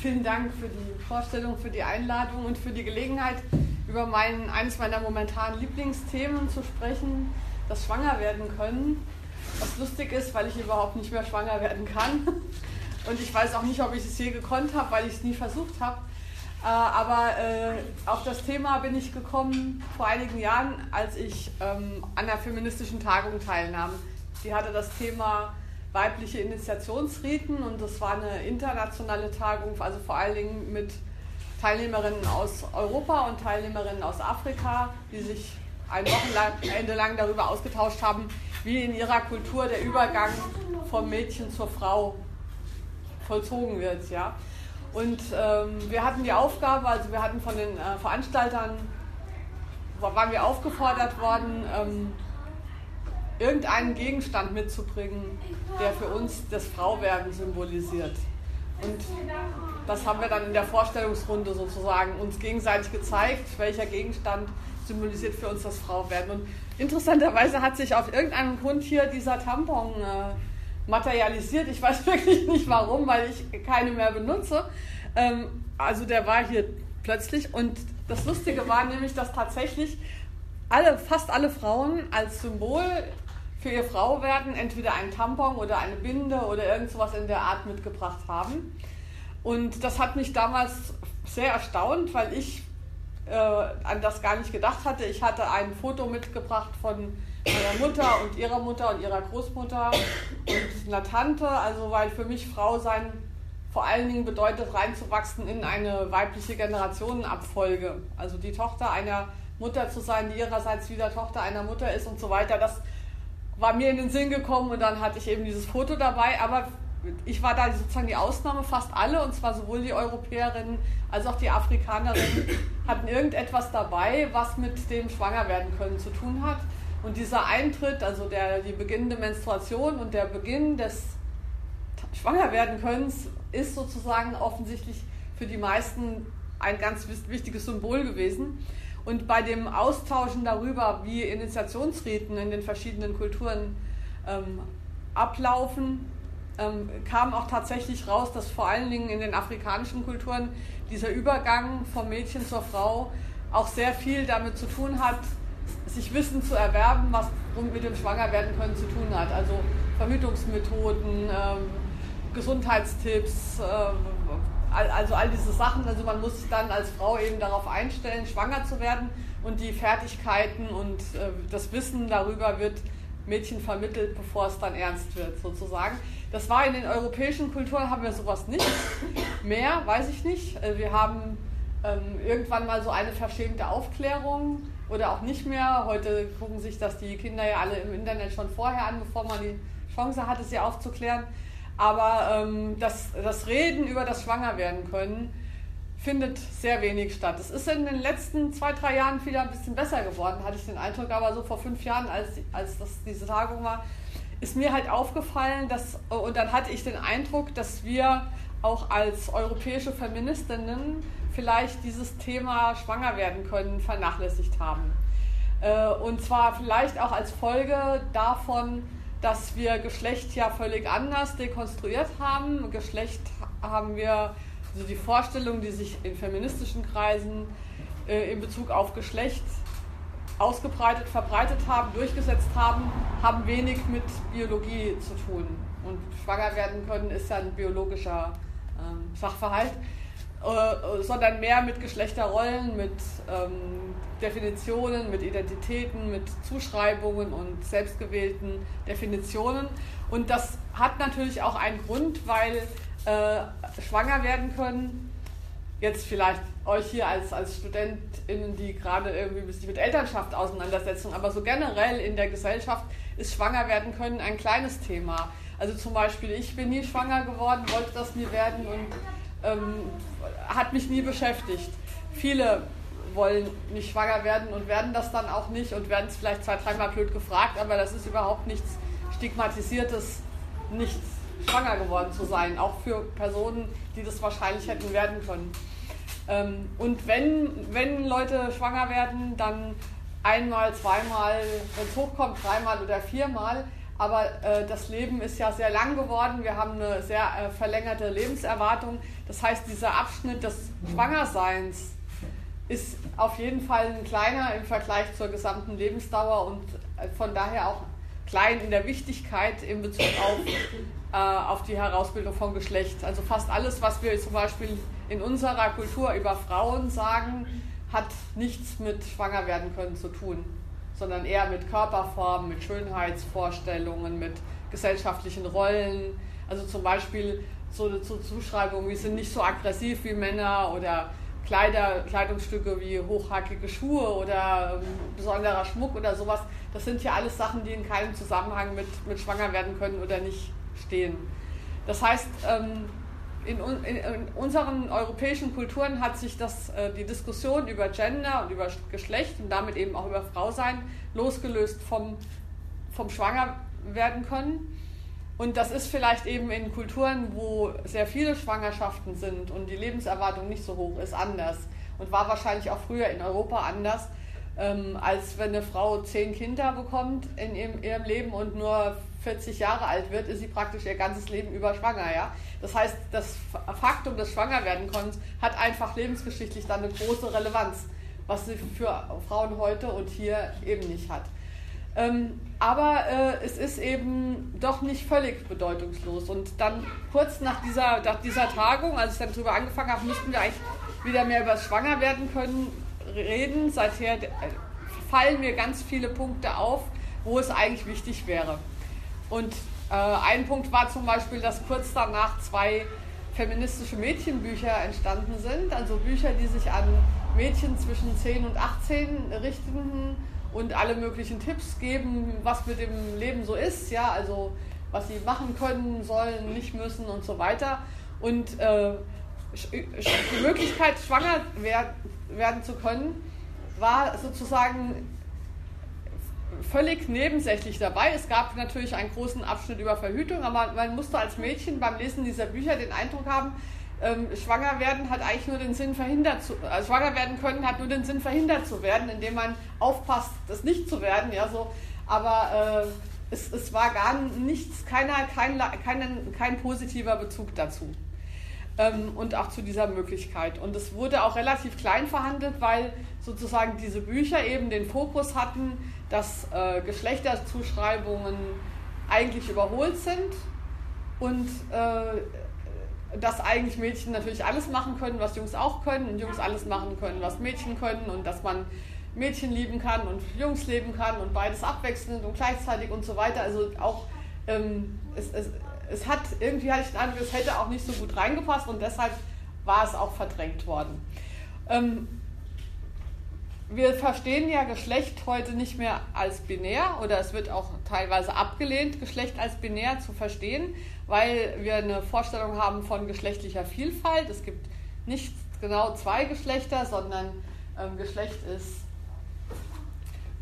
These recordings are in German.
vielen Dank für die Vorstellung, für die Einladung und für die Gelegenheit, über mein, eines meiner momentanen Lieblingsthemen zu sprechen, das Schwangerwerden können. Was lustig ist, weil ich überhaupt nicht mehr schwanger werden kann. Und ich weiß auch nicht, ob ich es je gekonnt habe, weil ich es nie versucht habe. Äh, aber äh, auf das Thema bin ich gekommen vor einigen Jahren, als ich ähm, an der feministischen Tagung teilnahm. Die hatte das Thema weibliche Initiationsriten und das war eine internationale Tagung, also vor allen Dingen mit Teilnehmerinnen aus Europa und Teilnehmerinnen aus Afrika, die sich ein Wochenende lang darüber ausgetauscht haben, wie in ihrer Kultur der Übergang vom Mädchen zur Frau vollzogen wird. Ja. Und ähm, wir hatten die Aufgabe, also wir hatten von den äh, Veranstaltern, waren wir aufgefordert worden, ähm, irgendeinen Gegenstand mitzubringen, der für uns das Frauwerden symbolisiert. Und das haben wir dann in der Vorstellungsrunde sozusagen uns gegenseitig gezeigt, welcher Gegenstand symbolisiert für uns das Frauwerden. Und interessanterweise hat sich auf irgendeinem Grund hier dieser Tampon äh, materialisiert. Ich weiß wirklich nicht warum, weil ich keine mehr benutze. Ähm, also der war hier plötzlich. Und das Lustige war nämlich, dass tatsächlich alle, fast alle Frauen als Symbol für ihr Frauwerden entweder ein Tampon oder eine Binde oder irgend sowas in der Art mitgebracht haben. Und das hat mich damals sehr erstaunt, weil ich äh, an das gar nicht gedacht hatte. Ich hatte ein Foto mitgebracht von meiner Mutter und ihrer Mutter und ihrer Großmutter und einer Tante. Also weil für mich Frau sein vor allen Dingen bedeutet, reinzuwachsen in eine weibliche Generationenabfolge. Also die Tochter einer Mutter zu sein, die ihrerseits wieder Tochter einer Mutter ist und so weiter. Das war mir in den Sinn gekommen und dann hatte ich eben dieses Foto dabei. Aber ich war da sozusagen die Ausnahme, fast alle, und zwar sowohl die Europäerinnen als auch die Afrikanerinnen hatten irgendetwas dabei, was mit dem Schwangerwerden können zu tun hat. Und dieser Eintritt, also der, die beginnende Menstruation und der Beginn des Schwangerwerden Könnens, ist sozusagen offensichtlich für die meisten ein ganz wichtiges Symbol gewesen. Und bei dem Austauschen darüber, wie Initiationsriten in den verschiedenen Kulturen ähm, ablaufen, ähm, kam auch tatsächlich raus, dass vor allen Dingen in den afrikanischen Kulturen dieser Übergang vom Mädchen zur Frau auch sehr viel damit zu tun hat, sich Wissen zu erwerben, was mit dem Schwangerwerden können zu tun hat. Also Verhütungsmethoden, ähm, Gesundheitstipps, ähm, also all diese Sachen, also man muss sich dann als Frau eben darauf einstellen, schwanger zu werden und die Fertigkeiten und äh, das Wissen darüber wird Mädchen vermittelt, bevor es dann ernst wird, sozusagen. Das war in den europäischen Kulturen, haben wir sowas nicht. Mehr, weiß ich nicht. Äh, wir haben ähm, irgendwann mal so eine verschämte Aufklärung oder auch nicht mehr. Heute gucken sich das die Kinder ja alle im Internet schon vorher an, bevor man die Chance hatte, sie aufzuklären. Aber ähm, das, das Reden über das Schwangerwerden können findet sehr wenig statt. Es ist in den letzten zwei, drei Jahren wieder ein bisschen besser geworden, hatte ich den Eindruck. Aber so vor fünf Jahren, als, als das, diese Tagung war, ist mir halt aufgefallen, dass, und dann hatte ich den Eindruck, dass wir auch als europäische Feministinnen vielleicht dieses Thema schwanger werden können vernachlässigt haben. Äh, und zwar vielleicht auch als Folge davon, dass wir Geschlecht ja völlig anders dekonstruiert haben. Geschlecht haben wir, also die Vorstellungen, die sich in feministischen Kreisen äh, in Bezug auf Geschlecht ausgebreitet, verbreitet haben, durchgesetzt haben, haben wenig mit Biologie zu tun. Und schwanger werden können ist ja ein biologischer ähm, Sachverhalt, äh, sondern mehr mit Geschlechterrollen, mit ähm, Definitionen, mit Identitäten, mit Zuschreibungen und selbstgewählten Definitionen. Und das hat natürlich auch einen Grund, weil äh, schwanger werden können, jetzt vielleicht euch hier als, als StudentInnen, die gerade irgendwie sich mit Elternschaft auseinandersetzen, aber so generell in der Gesellschaft ist schwanger werden können ein kleines Thema. Also zum Beispiel, ich bin nie schwanger geworden, wollte das nie werden und ähm, hat mich nie beschäftigt. Viele wollen nicht schwanger werden und werden das dann auch nicht und werden es vielleicht zwei, dreimal blöd gefragt, aber das ist überhaupt nichts Stigmatisiertes, nicht schwanger geworden zu sein, auch für Personen, die das wahrscheinlich hätten werden können. Ähm, und wenn, wenn Leute schwanger werden, dann einmal, zweimal, wenn es hochkommt, dreimal oder viermal. Aber äh, das Leben ist ja sehr lang geworden. Wir haben eine sehr äh, verlängerte Lebenserwartung. Das heißt, dieser Abschnitt des Schwangerseins ist auf jeden Fall ein kleiner im Vergleich zur gesamten Lebensdauer und äh, von daher auch klein in der Wichtigkeit in Bezug auf, äh, auf die Herausbildung von Geschlecht. Also fast alles, was wir zum Beispiel in unserer Kultur über Frauen sagen, hat nichts mit schwanger werden können zu tun, sondern eher mit Körperformen, mit Schönheitsvorstellungen, mit gesellschaftlichen Rollen. Also zum Beispiel so, so Zuschreibungen, wir sind nicht so aggressiv wie Männer oder Kleider, Kleidungsstücke wie hochhackige Schuhe oder ähm, besonderer Schmuck oder sowas, das sind ja alles Sachen, die in keinem Zusammenhang mit, mit schwanger werden können oder nicht stehen. Das heißt, ähm, in, in, in unseren europäischen Kulturen hat sich das, äh, die Diskussion über Gender und über Geschlecht und damit eben auch über Frausein losgelöst vom, vom Schwanger werden können. Und das ist vielleicht eben in Kulturen, wo sehr viele Schwangerschaften sind und die Lebenserwartung nicht so hoch ist, anders. Und war wahrscheinlich auch früher in Europa anders, ähm, als wenn eine Frau zehn Kinder bekommt in ihrem, ihrem, Leben und nur 40 Jahre alt wird, ist sie praktisch ihr ganzes Leben über schwanger. Ja? Das heißt, das Faktum des Schwangerwerdenkonns hat einfach lebensgeschichtlich dann eine große Relevanz, was sie für Frauen heute und hier eben nicht hat. Ähm, aber äh, es ist eben doch nicht völlig bedeutungslos. Und dann kurz nach dieser, nach dieser Tagung, als ich dann darüber angefangen habe, müssten wir eigentlich wieder mehr über das Schwangerwerden können reden. Seither äh, fallen mir ganz viele Punkte auf, wo es eigentlich wichtig wäre. Und äh, ein Punkt war zum Beispiel, dass kurz danach zwei feministische Mädchenbücher entstanden sind, also Bücher, die sich an Mädchen zwischen 10 und 18 richteten und alle möglichen Tipps geben, was mit dem Leben so ist, ja, also was sie machen können, sollen, nicht müssen und so weiter. Und äh, die Möglichkeit, schwanger werd, werden zu können, war sozusagen völlig nebensächlich dabei. Es gab natürlich einen großen Abschnitt über Verhütung, aber man musste als Mädchen beim Lesen dieser Bücher den Eindruck haben, ähm, schwanger werden hat eigentlich nur den Sinn verhindert zu, also schwanger werden können hat nur den Sinn verhindert zu werden, indem man aufpasst, das nicht zu werden, ja so. Aber äh, es, es war gar nichts, keiner, kein, kein, kein positiver Bezug dazu. Ähm, und auch zu dieser Möglichkeit. Und es wurde auch relativ klein verhandelt, weil sozusagen diese Bücher eben den Fokus hatten, dass äh, Geschlechterzuschreibungen eigentlich überholt sind und äh, dass eigentlich Mädchen natürlich alles machen können, was Jungs auch können und Jungs alles machen können, was Mädchen können und dass man Mädchen lieben kann und Jungs leben kann und beides abwechselnd und gleichzeitig und so weiter. Also auch ähm, es, es, es hat irgendwie hatte ich den Eindruck, es hätte auch nicht so gut reingepasst und deshalb war es auch verdrängt worden. Ähm, wir verstehen ja Geschlecht heute nicht mehr als binär oder es wird auch teilweise abgelehnt, Geschlecht als binär zu verstehen, weil wir eine Vorstellung haben von geschlechtlicher Vielfalt. Es gibt nicht genau zwei Geschlechter, sondern ähm, Geschlecht ist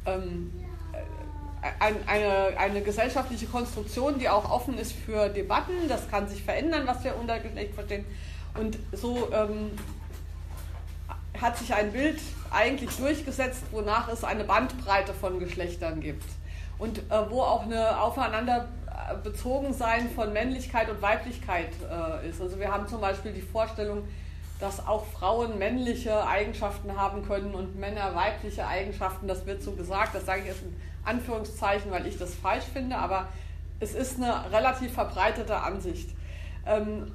ähm, ein, eine, eine gesellschaftliche Konstruktion, die auch offen ist für Debatten. Das kann sich verändern, was wir unter Geschlecht verstehen. Und so ähm, hat sich ein Bild eigentlich durchgesetzt, wonach es eine Bandbreite von Geschlechtern gibt. Und äh, wo auch eine aufeinander äh, bezogen sein von Männlichkeit und Weiblichkeit äh, ist. Also wir haben zum Beispiel die Vorstellung, dass auch Frauen männliche Eigenschaften haben können und Männer weibliche Eigenschaften. Das wird so gesagt, das sage ich jetzt in Anführungszeichen, weil ich das falsch finde, aber es ist eine relativ verbreitete Ansicht. Ähm,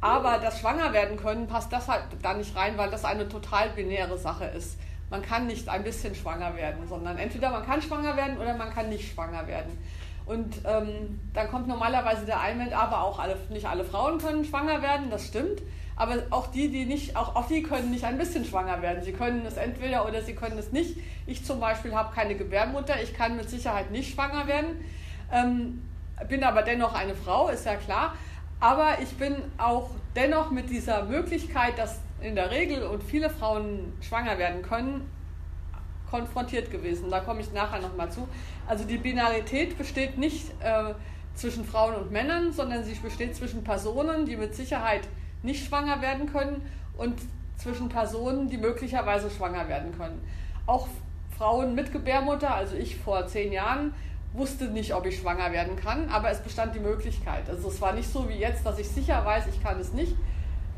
aber das Schwangerwerden können passt deshalb da nicht rein, weil das eine total binäre Sache ist. Man kann nicht ein bisschen schwanger werden, sondern entweder man kann schwanger werden oder man kann nicht schwanger werden. Und ähm, dann kommt normalerweise der Einwand, aber auch alle, nicht alle Frauen können schwanger werden, das stimmt. Aber auch die, die nicht, auch, auch die können nicht ein bisschen schwanger werden. Sie können es entweder oder sie können es nicht. Ich zum Beispiel habe keine Gebärmutter, ich kann mit Sicherheit nicht schwanger werden, ähm, bin aber dennoch eine Frau, ist ja klar. Aber ich bin auch dennoch mit dieser Möglichkeit, dass in der Regel und viele Frauen schwanger werden können, konfrontiert gewesen. Da komme ich nachher nochmal zu. Also die Binarität besteht nicht äh, zwischen Frauen und Männern, sondern sie besteht zwischen Personen, die mit Sicherheit nicht schwanger werden können und zwischen Personen, die möglicherweise schwanger werden können. Auch Frauen mit Gebärmutter, also ich vor zehn Jahren, wusste nicht, ob ich schwanger werden kann, aber es bestand die Möglichkeit. Also es war nicht so wie jetzt, dass ich sicher weiß, ich kann es nicht,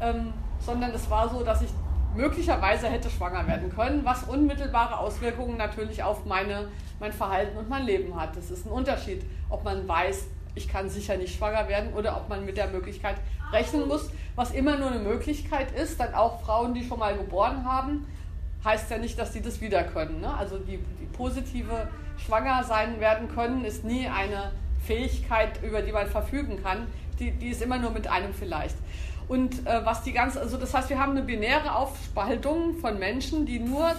ähm, sondern es war so, dass ich möglicherweise hätte schwanger werden können, was unmittelbare Auswirkungen natürlich auf meine, mein Verhalten und mein Leben hat. Das ist ein Unterschied, ob man weiß, ich kann sicher nicht schwanger werden oder ob man mit der Möglichkeit rechnen muss, was immer nur eine Möglichkeit ist. Dann auch Frauen, die schon mal geboren haben, heißt ja nicht, dass sie das wieder können. Ne? Also die, die positive Schwanger sein werden können, ist nie eine Fähigkeit, über die man verfügen kann. Die, die ist immer nur mit einem vielleicht. Und äh, was die ganze, also das heißt, wir haben eine binäre Aufspaltung von Menschen, die nur,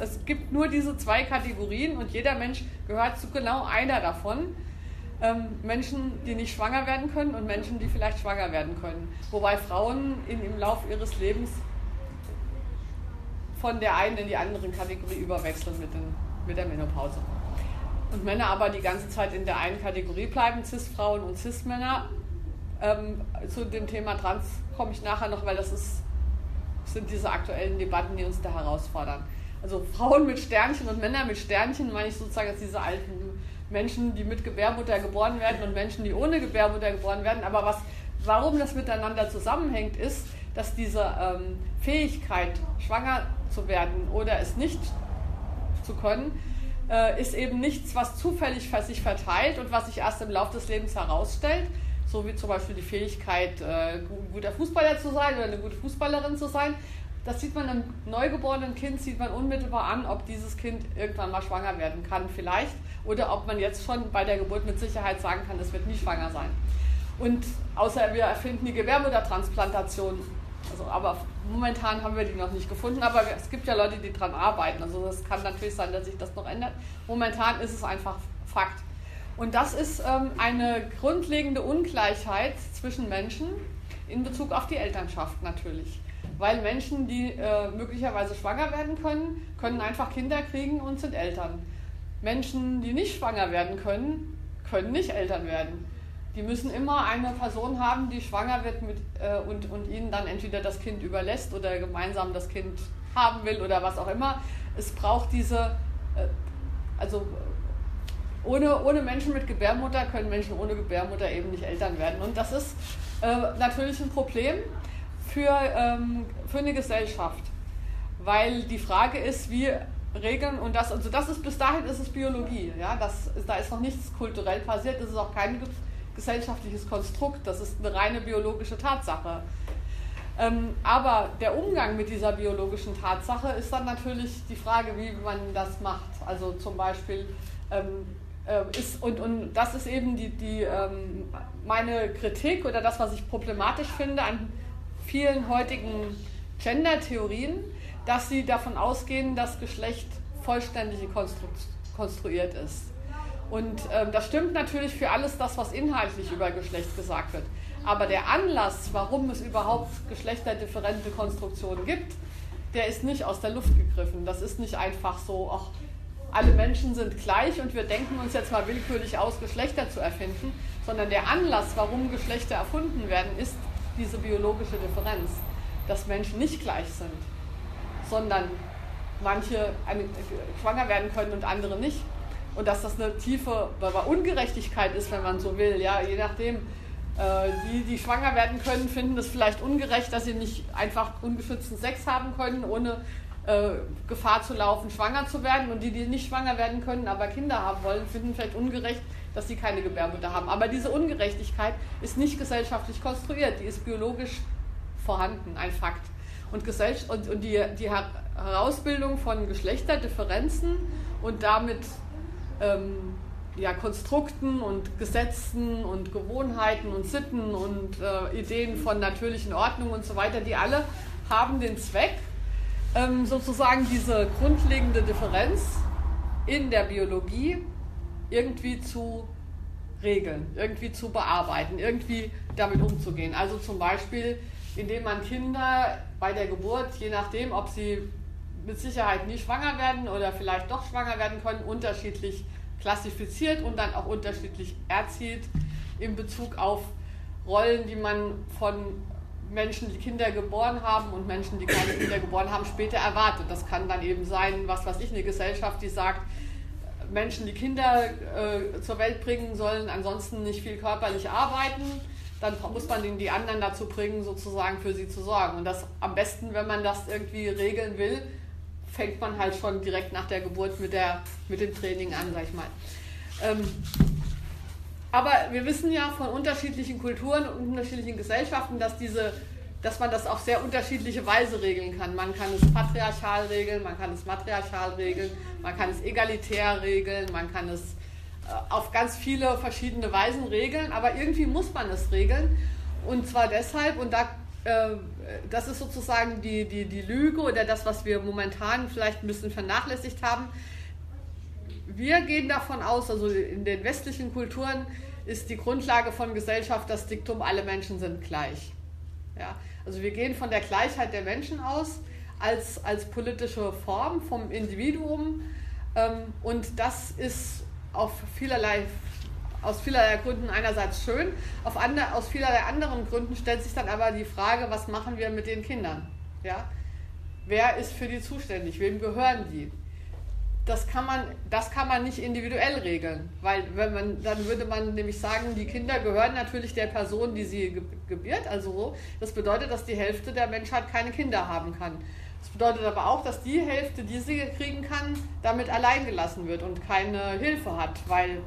es gibt nur diese zwei Kategorien und jeder Mensch gehört zu genau einer davon. Ähm, Menschen, die nicht schwanger werden können und Menschen, die vielleicht schwanger werden können. Wobei Frauen in, im Laufe ihres Lebens von der einen in die andere Kategorie überwechseln mit, den, mit der Menopause. Und Männer aber die ganze Zeit in der einen Kategorie bleiben, Cis-Frauen und Cis-Männer. Ähm, zu dem Thema Trans komme ich nachher noch, weil das ist, sind diese aktuellen Debatten, die uns da herausfordern. Also Frauen mit Sternchen und Männer mit Sternchen meine ich sozusagen als diese alten Menschen, die mit Gebärmutter geboren werden und Menschen, die ohne Gebärmutter geboren werden. Aber was, warum das miteinander zusammenhängt, ist, dass diese ähm, Fähigkeit, schwanger zu werden oder es nicht zu können, äh, ist eben nichts, was zufällig für sich verteilt und was sich erst im Laufe des Lebens herausstellt, so wie zum Beispiel die Fähigkeit, äh, ein guter Fußballer zu sein oder eine gute Fußballerin zu sein. Das sieht man einem neugeborenen Kind, sieht man unmittelbar an, ob dieses Kind irgendwann mal schwanger werden kann, vielleicht, oder ob man jetzt schon bei der Geburt mit Sicherheit sagen kann, es wird nie schwanger sein. Und außer wir erfinden die Gebärmuttertransplantation. Also, aber momentan haben wir die noch nicht gefunden, aber es gibt ja Leute, die daran arbeiten. Also es kann natürlich sein, dass sich das noch ändert. Momentan ist es einfach Fakt. Und das ist ähm, eine grundlegende Ungleichheit zwischen Menschen in Bezug auf die Elternschaft natürlich. Weil Menschen, die äh, möglicherweise schwanger werden können, können einfach Kinder kriegen und sind Eltern. Menschen, die nicht schwanger werden können, können nicht Eltern werden. Die müssen immer eine Person haben, die schwanger wird mit, äh, und, und ihnen dann entweder das Kind überlässt oder gemeinsam das Kind haben will oder was auch immer. Es braucht diese, äh, also ohne, ohne Menschen mit Gebärmutter können Menschen ohne Gebärmutter eben nicht Eltern werden. Und das ist äh, natürlich ein Problem für, ähm, für eine Gesellschaft. Weil die Frage ist, wie regeln und das, also das ist bis dahin ist es Biologie. Ja? Das, da ist noch nichts kulturell passiert, das ist auch kein gesellschaftliches Konstrukt, das ist eine reine biologische Tatsache. Ähm, aber der Umgang mit dieser biologischen Tatsache ist dann natürlich die Frage, wie man das macht. Also zum Beispiel ähm, äh, ist, und, und das ist eben die, die, ähm, meine Kritik oder das, was ich problematisch finde an vielen heutigen Gender-Theorien, dass sie davon ausgehen, dass Geschlecht vollständig konstruiert ist. Und ähm, das stimmt natürlich für alles das, was inhaltlich über Geschlecht gesagt wird. Aber der Anlass, warum es überhaupt geschlechterdifferente Konstruktionen gibt, der ist nicht aus der Luft gegriffen. Das ist nicht einfach so, ach, alle Menschen sind gleich und wir denken uns jetzt mal willkürlich aus, Geschlechter zu erfinden, sondern der Anlass, warum Geschlechter erfunden werden, ist diese biologische Differenz, dass Menschen nicht gleich sind, sondern manche schwanger werden können und andere nicht und dass das eine tiefe Ungerechtigkeit ist, wenn man so will. Ja, je nachdem, äh, die, die schwanger werden können, finden es vielleicht ungerecht, dass sie nicht einfach ungeschützten Sex haben können, ohne äh, Gefahr zu laufen, schwanger zu werden. Und die, die nicht schwanger werden können, aber Kinder haben wollen, finden vielleicht ungerecht, dass sie keine Gebärmutter haben. Aber diese Ungerechtigkeit ist nicht gesellschaftlich konstruiert, die ist biologisch vorhanden, ein Fakt. Und, und, und die, die Herausbildung von Geschlechterdifferenzen und damit ähm, ja, Konstrukten und Gesetzen und Gewohnheiten und Sitten und äh, Ideen von natürlichen Ordnungen und so weiter, die alle haben den Zweck, ähm, sozusagen diese grundlegende Differenz in der Biologie irgendwie zu regeln, irgendwie zu bearbeiten, irgendwie damit umzugehen. Also zum Beispiel, indem man Kinder bei der Geburt, je nachdem, ob sie mit Sicherheit nie schwanger werden oder vielleicht doch schwanger werden können, unterschiedlich klassifiziert und dann auch unterschiedlich erzieht in Bezug auf Rollen, die man von Menschen, die Kinder geboren haben und Menschen, die keine Kinder geboren haben, später erwartet. Das kann dann eben sein, was weiß ich, eine Gesellschaft, die sagt, Menschen, die Kinder äh, zur Welt bringen, sollen ansonsten nicht viel körperlich arbeiten. Dann muss man die anderen dazu bringen, sozusagen für sie zu sorgen. Und das am besten, wenn man das irgendwie regeln will, fängt man halt schon direkt nach der Geburt mit, der, mit dem Training an, sag ich mal. Ähm, aber wir wissen ja von unterschiedlichen Kulturen und unterschiedlichen Gesellschaften, dass diese dass man das auf sehr unterschiedliche Weise regeln kann. Man kann es patriarchal regeln, man kann es matriarchal regeln, man kann es egalitär regeln, man kann es äh, auf ganz viele verschiedene Weisen regeln, aber irgendwie muss man es regeln. Und zwar deshalb, und da, das ist sozusagen die, die, die Lüge oder das, was wir momentan vielleicht ein bisschen vernachlässigt haben. Wir gehen davon aus, also in den westlichen Kulturen ist die Grundlage von Gesellschaft das Diktum, alle Menschen sind gleich. Ja? Also wir gehen von der Gleichheit der Menschen aus als, als politische Form vom Individuum ähm, und das ist auf vielerlei, aus vielerlei Gründen einerseits schön, auf andre, aus vielerlei anderen Gründen stellt sich dann aber die Frage, was machen wir mit den Kindern? Ja? Wer ist für die zuständig? Wem gehören die? das kann man, das kann man nicht individuell regeln, weil wenn man, dann würde man nämlich sagen, die Kinder gehören natürlich der Person, die sie gebiert, also so. Das bedeutet, dass die Hälfte der Menschheit keine Kinder haben kann. Das bedeutet aber auch, dass die Hälfte, die sie kriegen kann, damit allein gelassen wird und keine Hilfe hat, weil,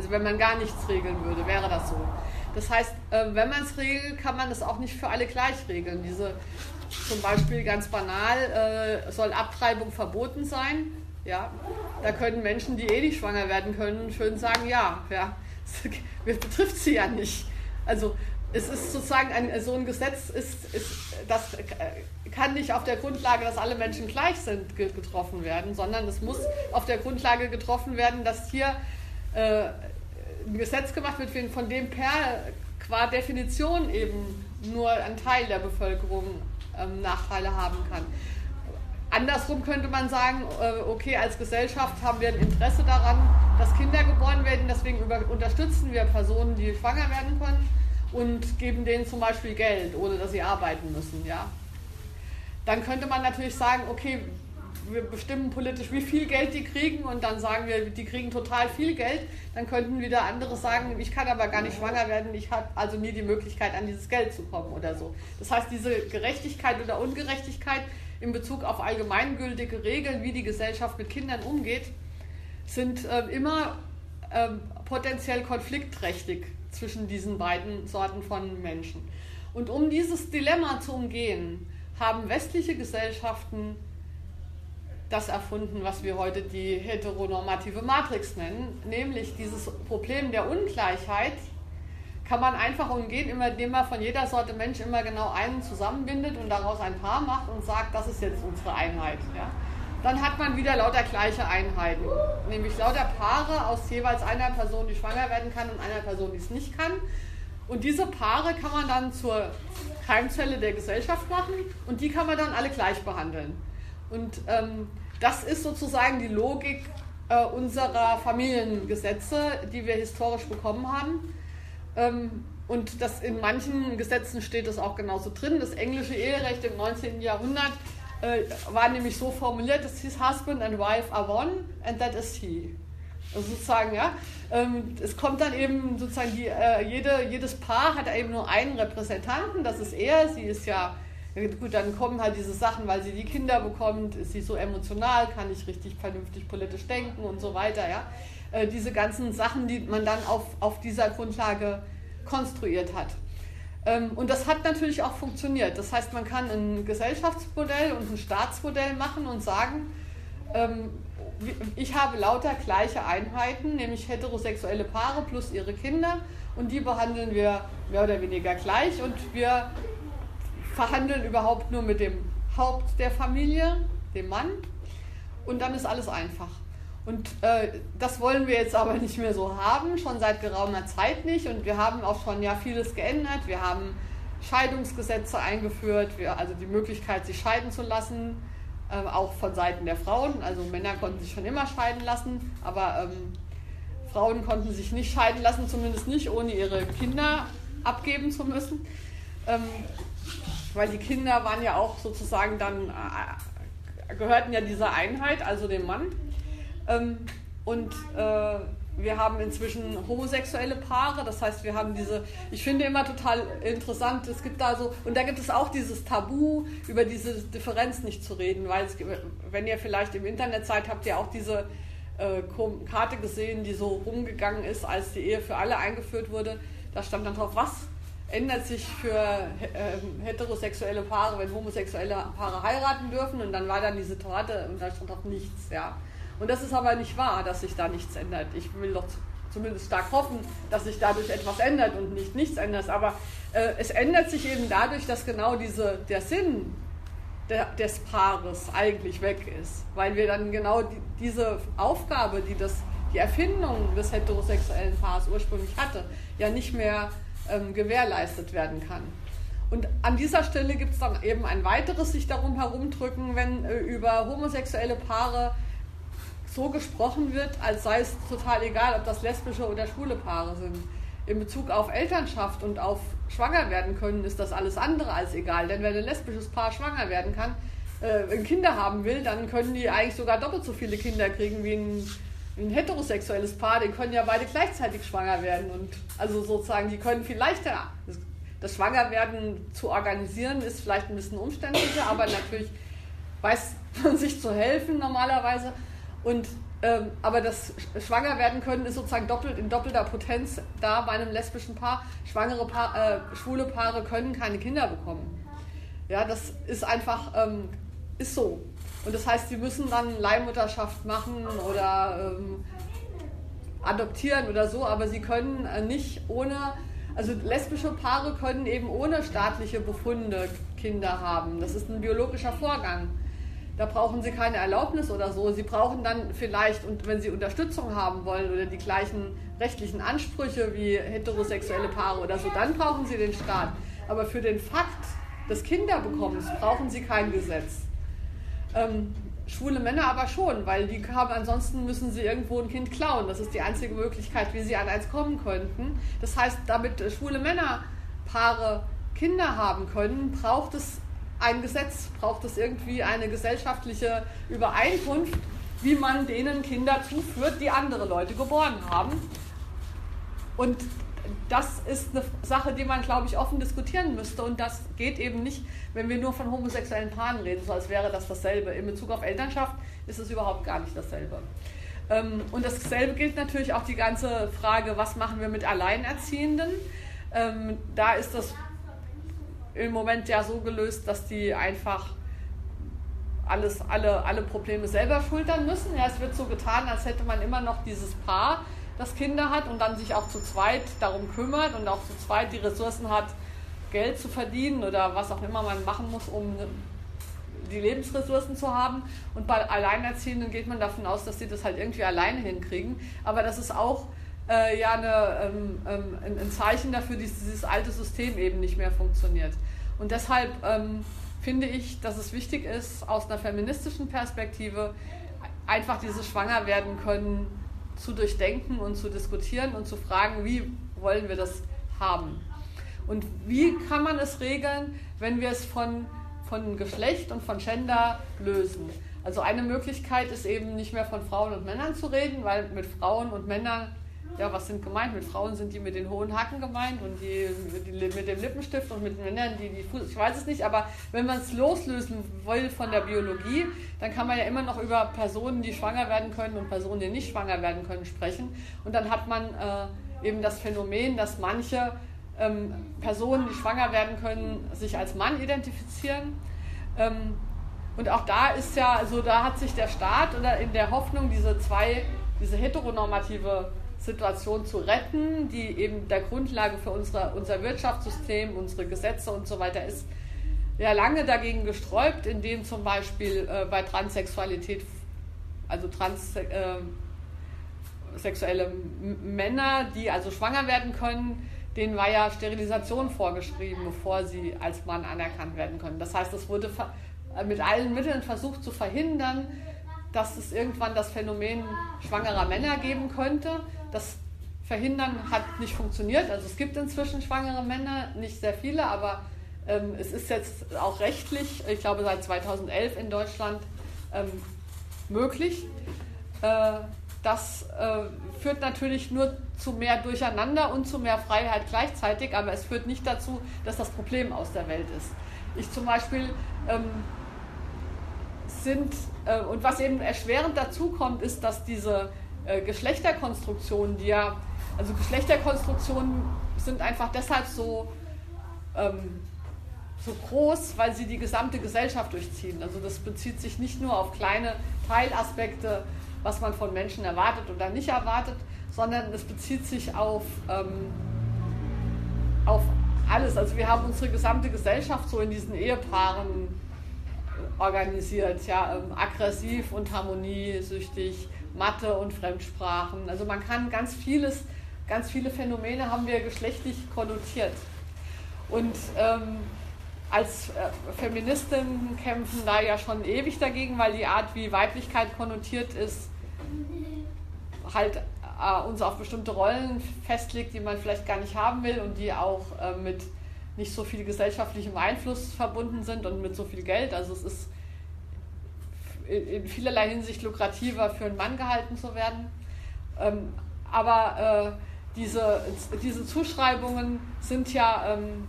also wenn man gar nichts regeln würde, wäre das so. Das heißt, äh, wenn man es regelt, kann man es auch nicht für alle gleich regeln. Diese zum Beispiel ganz banal äh, soll Abtreibung verboten sein ja, da können Menschen, die eh nicht schwanger werden können, schön sagen, ja, ja, das betrifft sie ja nicht. Also es ist sozusagen ein, so ein Gesetz, ist, ist, das kann nicht auf der Grundlage, dass alle Menschen gleich sind, getroffen werden, sondern es muss auf der Grundlage getroffen werden, dass hier äh, ein Gesetz gemacht wird, von dem per qua Definition eben nur ein Teil der Bevölkerung ähm, Nachteile haben kann. Andersrum könnte man sagen, äh, okay, als Gesellschaft haben wir ein Interesse daran, dass Kinder geboren werden, deswegen unterstützen wir Personen, die schwanger werden können und geben denen zum Beispiel Geld, ohne dass sie arbeiten müssen. Ja? Dann könnte man natürlich sagen, okay, wir bestimmen politisch, wie viel Geld die kriegen und dann sagen wir, die kriegen total viel Geld. Dann könnten wieder andere sagen, ich kann aber gar nicht schwanger werden, ich habe also nie die Möglichkeit, an dieses Geld zu kommen oder so. Das heißt, diese Gerechtigkeit oder Ungerechtigkeit in Bezug auf allgemeingültige Regeln, wie die Gesellschaft mit Kindern umgeht, sind äh, immer äh, potenziell konfliktträchtig zwischen diesen beiden Sorten von Menschen. Und um dieses Dilemma zu umgehen, haben westliche Gesellschaften das erfunden, was wir heute die heteronormative Matrix nennen, nämlich dieses Problem der Ungleichheit kann man einfach umgehen, indem man von jeder Sorte Mensch immer genau einen zusammenbindet und daraus ein Paar macht und sagt, das ist jetzt unsere Einheit. Ja? Dann hat man wieder lauter gleiche Einheiten, nämlich lauter Paare aus jeweils einer Person, die schwanger werden kann und einer Person, die es nicht kann. Und diese Paare kann man dann zur Keimzelle der Gesellschaft machen und die kann man dann alle gleich behandeln. Und ähm, das ist sozusagen die Logik äh, unserer Familiengesetze, die wir historisch bekommen haben. Ähm, und das in manchen Gesetzen steht das auch genauso drin. Das englische Eherecht im 19. Jahrhundert äh, war nämlich so formuliert, dass his husband and wife are one and that is he. Also sozusagen, ja. Ähm, es kommt dann eben sozusagen, die, äh, jede, jedes Paar hat eben nur einen Repräsentanten, das ist er. Sie ist ja, gut, dann kommen halt diese Sachen, weil sie die Kinder bekommt, ist sie so emotional, kann nicht richtig vernünftig politisch denken und so weiter, ja. Äh, diese ganzen Sachen, die man dann auf, auf dieser Grundlage konstruiert hat. Ähm, und das hat natürlich auch funktioniert. Das heißt, man kann ein Gesellschaftsmodell und ein Staatsmodell machen und sagen, ähm, ich habe lauter gleiche Einheiten, nämlich heterosexuelle Paare plus ihre Kinder und die behandeln wir mehr oder weniger gleich und wir verhandeln überhaupt nur mit dem Haupt der Familie, dem Mann und dann ist alles einfach. Und äh, das wollen wir jetzt aber nicht mehr so haben, schon seit geraumer Zeit nicht. Und wir haben auch schon ja vieles geändert. Wir haben Scheidungsgesetze eingeführt, wir, also die Möglichkeit, sich scheiden zu lassen, äh, auch von Seiten der Frauen. Also Männer konnten sich schon immer scheiden lassen, aber ähm, Frauen konnten sich nicht scheiden lassen, zumindest nicht, ohne ihre Kinder abgeben zu müssen. Ähm, weil die Kinder waren ja auch sozusagen dann, äh, gehörten ja dieser Einheit, also dem Mann. Ähm, Und äh, wir haben inzwischen homosexuelle Paare, das heißt, wir haben diese, ich finde immer total interessant, es gibt da so, und da gibt es auch dieses Tabu, über diese Differenz nicht zu reden, weil es, wenn ihr vielleicht im Internet seid, habt ihr auch diese äh, Karte gesehen, die so rumgegangen ist, als die Ehe für alle eingeführt wurde. Da stand dann drauf, was ändert sich für äh, heterosexuelle Paare, wenn homosexuelle Paare heiraten dürfen und dann war dann diese Torte und da stand auch nichts, ja. Und das ist aber nicht wahr, dass sich da nichts ändert. Ich will doch zumindest stark hoffen, dass sich dadurch etwas ändert und nicht nichts ändert. Aber äh, es ändert sich eben dadurch, dass genau diese, der Sinn der, des Paares eigentlich weg ist. Weil wir dann genau die, diese Aufgabe, die das, die Erfindung des heterosexuellen Paares ursprünglich hatte, ja nicht mehr ähm, gewährleistet werden kann. Und an dieser Stelle gibt es dann eben ein weiteres sich darum herumdrücken, wenn äh, über homosexuelle Paare so gesprochen wird, als sei es total egal, ob das lesbische oder schwule Paare sind. In Bezug auf Elternschaft und auf schwanger werden können, ist das alles andere als egal. Denn wenn ein lesbisches Paar schwanger werden kann, äh, Kinder haben will, dann können die eigentlich sogar doppelt so viele Kinder kriegen wie ein ein heterosexuelles Paar, die können ja beide gleichzeitig schwanger werden. Und also sozusagen, die können viel leichter. Das Schwangerwerden zu organisieren ist vielleicht ein bisschen umständlicher, aber natürlich weiß man sich zu helfen normalerweise. Und, ähm, aber das Schwangerwerden können ist sozusagen doppelt in doppelter Potenz da bei einem lesbischen Paar. Schwangere Paar, äh, schwule Paare können keine Kinder bekommen. Ja, das ist einfach, ähm, ist so. Und das heißt, sie müssen dann Leihmutterschaft machen oder ähm, adoptieren oder so, aber sie können äh, nicht ohne, also lesbische Paare können eben ohne staatliche Befunde Kinder haben. Das ist ein biologischer Vorgang. Da brauchen sie keine Erlaubnis oder so. Sie brauchen dann vielleicht, und wenn sie Unterstützung haben wollen oder die gleichen rechtlichen Ansprüche wie heterosexuelle Paare oder so, dann brauchen sie den Staat. Aber für den Fakt des Kinderbekommens brauchen sie kein Gesetz. Ähm, schwule Männer aber schon, weil die haben, ansonsten müssen sie irgendwo ein Kind klauen. Das ist die einzige Möglichkeit, wie sie an eins kommen könnten. Das heißt, damit schwule Männerpaare Kinder haben können, braucht es ein Gesetz, braucht es irgendwie eine gesellschaftliche Übereinkunft, wie man denen Kinder zuführt, die andere Leute geboren haben. Und das ist eine Sache, die man, glaube ich, offen diskutieren müsste. Und das geht eben nicht, wenn wir nur von homosexuellen Paaren reden, so als wäre das dasselbe. In Bezug auf Elternschaft ist es überhaupt gar nicht dasselbe. Ähm, und dasselbe gilt natürlich auch die ganze Frage, was machen wir mit Alleinerziehenden. Ähm, da ist das im Moment ja so gelöst, dass die einfach alles, alle, alle Probleme selber schultern müssen. Ja, es wird so getan, als hätte man immer noch dieses Paar, das Kinder hat und dann sich auch zu zweit darum kümmert und auch zu zweit die Ressourcen hat, Geld zu verdienen oder was auch immer man machen muss, um die Lebensressourcen zu haben. Und bei Alleinerziehenden geht man davon aus, dass sie das halt irgendwie alleine hinkriegen. Aber das ist auch äh, ja eine, ähm, ähm, ein Zeichen dafür, dass dieses alte System eben nicht mehr funktioniert. Und deshalb ähm, finde ich, dass es wichtig ist, aus einer feministischen Perspektive einfach dieses Schwangerwerden können zu durchdenken und zu diskutieren und zu fragen, wie wollen wir das haben. Und wie kann man es regeln, wenn wir es von, von Geschlecht und von Gender lösen? Also eine Möglichkeit ist eben nicht mehr von Frauen und Männern zu reden, weil mit Frauen und Männern ja, was sind gemeint? Mit Frauen sind die mit den hohen Hacken gemeint und die, die mit dem Lippenstift und mit Männern die, die Fuß. Ich weiß es nicht, aber wenn man es loslösen will von der Biologie, dann kann man ja immer noch über Personen, die schwanger werden können und Personen, die nicht schwanger werden können, sprechen. Und dann hat man äh, eben das Phänomen, dass manche ähm, Personen, die schwanger werden können, sich als Mann identifizieren. Ähm, und auch da ist ja, also da hat sich der Staat oder in der Hoffnung, diese zwei, diese heteronormative Situation zu retten, die eben der Grundlage für unsere, unser Wirtschaftssystem, unsere Gesetze und so weiter ist, ja lange dagegen gesträubt, indem zum Beispiel äh, bei Transsexualität, also transsexuelle äh, Männer, die also schwanger werden können, denen war ja Sterilisation vorgeschrieben, bevor sie als Mann anerkannt werden können. Das heißt, es wurde mit allen Mitteln versucht zu verhindern, dass es irgendwann das Phänomen schwangerer Männer geben könnte. Das Verhindern hat nicht funktioniert. Also es gibt inzwischen schwangere Männer, nicht sehr viele, aber ähm, es ist jetzt auch rechtlich, ich glaube seit 2011 in Deutschland ähm, möglich. Äh, das äh, führt natürlich nur zu mehr Durcheinander und zu mehr Freiheit gleichzeitig, aber es führt nicht dazu, dass das Problem aus der Welt ist. Ich zum Beispiel ähm, sind, äh, und was eben erschwerend dazu kommt, ist, dass diese äh, Geschlechterkonstruktionen, die ja, also Geschlechterkonstruktionen sind einfach deshalb so, ähm, so groß, weil sie die gesamte Gesellschaft durchziehen. Also das bezieht sich nicht nur auf kleine Teilaspekte, was man von Menschen erwartet oder nicht erwartet, sondern es bezieht sich auf, ähm, auf alles. Also wir haben unsere gesamte Gesellschaft so in diesen Ehepaaren organisiert, ja, ähm, aggressiv und harmoniesüchtig, Mathe und Fremdsprachen. Also man kann ganz vieles, ganz viele Phänomene haben wir geschlechtlich konnotiert. Und ähm, als äh, Feministinnen kämpfen da ja schon ewig dagegen, weil die Art, wie Weiblichkeit konnotiert ist, halt äh, uns auf bestimmte Rollen festlegt, die man vielleicht gar nicht haben will und die auch äh, mit nicht so viel gesellschaftlichem Einfluss verbunden sind und mit so viel Geld. Also es ist in, vielerlei Hinsicht lukrativer für einen Mann gehalten zu werden. Ähm, aber äh, diese, diese Zuschreibungen sind ja, ähm,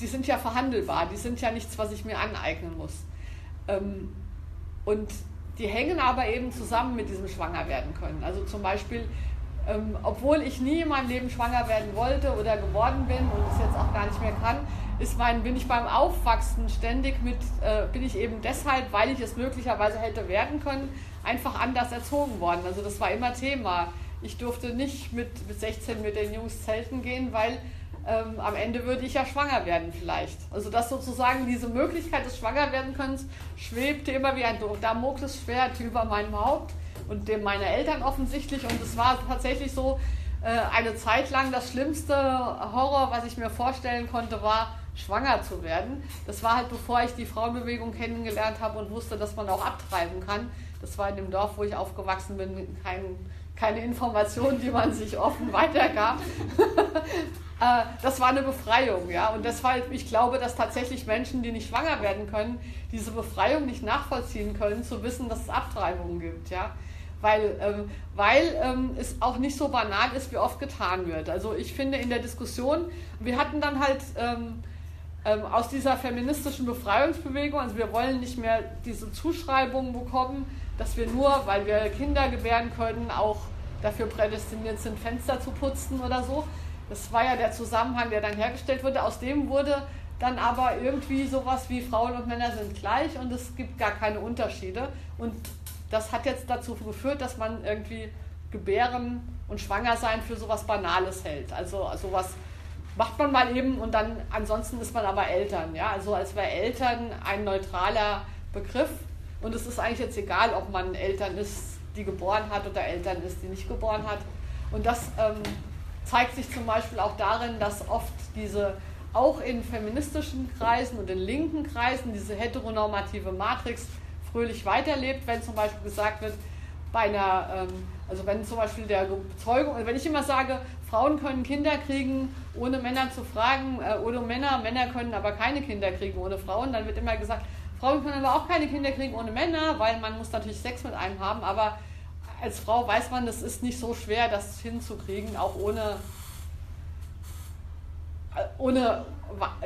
die sind ja verhandelbar, die sind ja nichts, was ich mir aneignen muss. Ähm, und die hängen aber eben zusammen mit diesem Schwangerwerden können. Also zum Beispiel, ähm, obwohl ich nie in meinem Leben schwanger werden wollte oder geworden bin und es jetzt auch gar nicht mehr kann, ist mein, bin ich beim Aufwachsen ständig mit, äh, bin ich eben deshalb, weil ich es möglicherweise hätte werden können, einfach anders erzogen worden. Also das war immer Thema. Ich durfte nicht mit, mit 16 mit den Jungs zelten gehen, weil ähm, am Ende würde ich ja schwanger werden vielleicht. Also dass sozusagen diese Möglichkeit des Schwangerwerdenkönnens schwebte immer wie ein Damoklesschwert über meinem Haupt und dem meiner Eltern offensichtlich. Und es war tatsächlich so, äh, eine Zeit lang das schlimmste Horror, was ich mir vorstellen konnte, war, schwanger zu werden. Das war halt bevor ich die Frauenbewegung kennengelernt habe und wusste, dass man auch abtreiben kann. Das war in dem Dorf, wo ich aufgewachsen bin, kein, keine Information, die man sich offen weitergab. Äh, das war eine Befreiung, ja. Und deshalb, ich glaube, dass tatsächlich Menschen, die nicht schwanger werden können, diese Befreiung nicht nachvollziehen können, zu wissen, dass es Abtreibungen gibt, ja. Weil, ähm, weil ähm, es auch nicht so banal ist, wie oft getan wird. Also ich finde in der Diskussion, wir hatten dann halt ähm, ähm aus dieser feministischen Befreiungsbewegung, also wir wollen nicht mehr diese Zuschreibungen bekommen, dass wir nur, weil wir Kinder gebären können, auch dafür prädestiniert sind, Fenster zu putzen oder so, das war ja der Zusammenhang, der dann hergestellt wurde. Aus dem wurde dann aber irgendwie sowas wie Frauen und Männer sind gleich und es gibt gar keine Unterschiede. Und das hat jetzt dazu geführt, dass man irgendwie Gebären und Schwangersein für sowas Banales hält. Also sowas macht man mal eben und dann ansonsten ist man aber Eltern. Ja? Also als wäre Eltern ein neutraler Begriff und es ist eigentlich jetzt egal, ob man Eltern ist, die geboren hat oder Eltern ist, die nicht geboren hat. Und das ähm, zeigt sich zum Beispiel auch darin, dass oft diese auch in feministischen Kreisen und in linken Kreisen diese heteronormative Matrix fröhlich weiterlebt, wenn zum Beispiel gesagt wird, bei einer, ähm, also wenn zum Beispiel der Bezeugung, wenn ich immer sage, Frauen können Kinder kriegen, ohne Männer zu fragen, äh, ohne Männer, Männer können aber keine Kinder kriegen ohne Frauen, dann wird immer gesagt, Frauen können aber auch keine Kinder kriegen ohne Männer, weil man muss natürlich Sex mit einem haben, aber als Frau weiß man, es ist nicht so schwer, das hinzukriegen, auch ohne, ohne